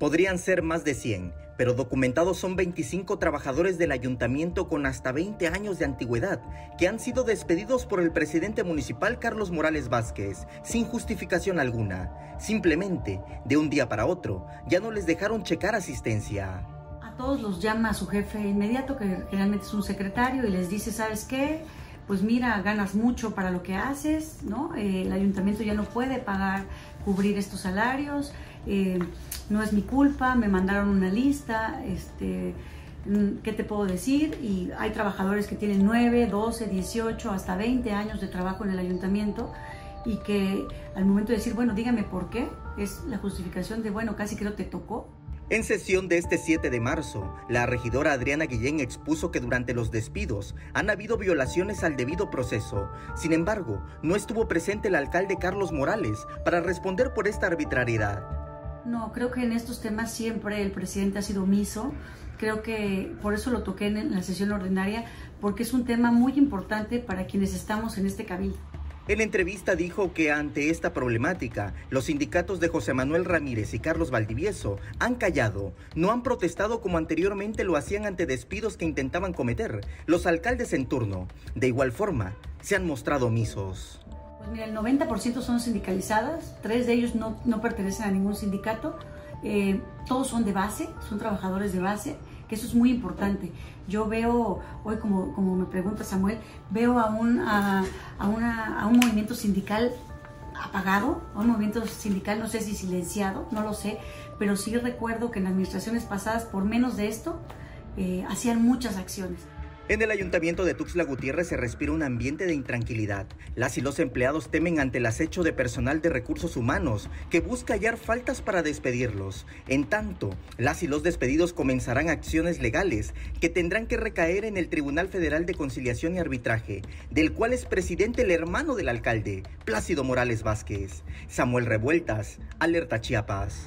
Podrían ser más de 100, pero documentados son 25 trabajadores del ayuntamiento con hasta 20 años de antigüedad que han sido despedidos por el presidente municipal Carlos Morales Vázquez sin justificación alguna. Simplemente, de un día para otro, ya no les dejaron checar asistencia. A todos los llama su jefe inmediato, que generalmente es un secretario, y les dice, ¿sabes qué? Pues mira, ganas mucho para lo que haces, ¿no? Eh, el ayuntamiento ya no puede pagar, cubrir estos salarios. Eh, no es mi culpa, me mandaron una lista, este, mm, ¿qué te puedo decir? Y hay trabajadores que tienen 9, 12, 18, hasta 20 años de trabajo en el ayuntamiento y que al momento de decir, bueno, dígame por qué, es la justificación de, bueno, casi que no te tocó. En sesión de este 7 de marzo, la regidora Adriana Guillén expuso que durante los despidos han habido violaciones al debido proceso. Sin embargo, no estuvo presente el alcalde Carlos Morales para responder por esta arbitrariedad. No, creo que en estos temas siempre el presidente ha sido omiso. Creo que por eso lo toqué en la sesión ordinaria, porque es un tema muy importante para quienes estamos en este cabildo. En la entrevista dijo que ante esta problemática, los sindicatos de José Manuel Ramírez y Carlos Valdivieso han callado, no han protestado como anteriormente lo hacían ante despidos que intentaban cometer los alcaldes en turno. De igual forma, se han mostrado omisos. Pues mira, el 90% son sindicalizadas, tres de ellos no, no pertenecen a ningún sindicato, eh, todos son de base, son trabajadores de base, que eso es muy importante. Yo veo, hoy como, como me pregunta Samuel, veo a un, a, una, a un movimiento sindical apagado, a un movimiento sindical, no sé si silenciado, no lo sé, pero sí recuerdo que en administraciones pasadas, por menos de esto, eh, hacían muchas acciones. En el ayuntamiento de Tuxtla Gutiérrez se respira un ambiente de intranquilidad. Las y los empleados temen ante el acecho de personal de recursos humanos que busca hallar faltas para despedirlos. En tanto, las y los despedidos comenzarán acciones legales que tendrán que recaer en el Tribunal Federal de Conciliación y Arbitraje, del cual es presidente el hermano del alcalde, Plácido Morales Vázquez. Samuel Revueltas, Alerta Chiapas.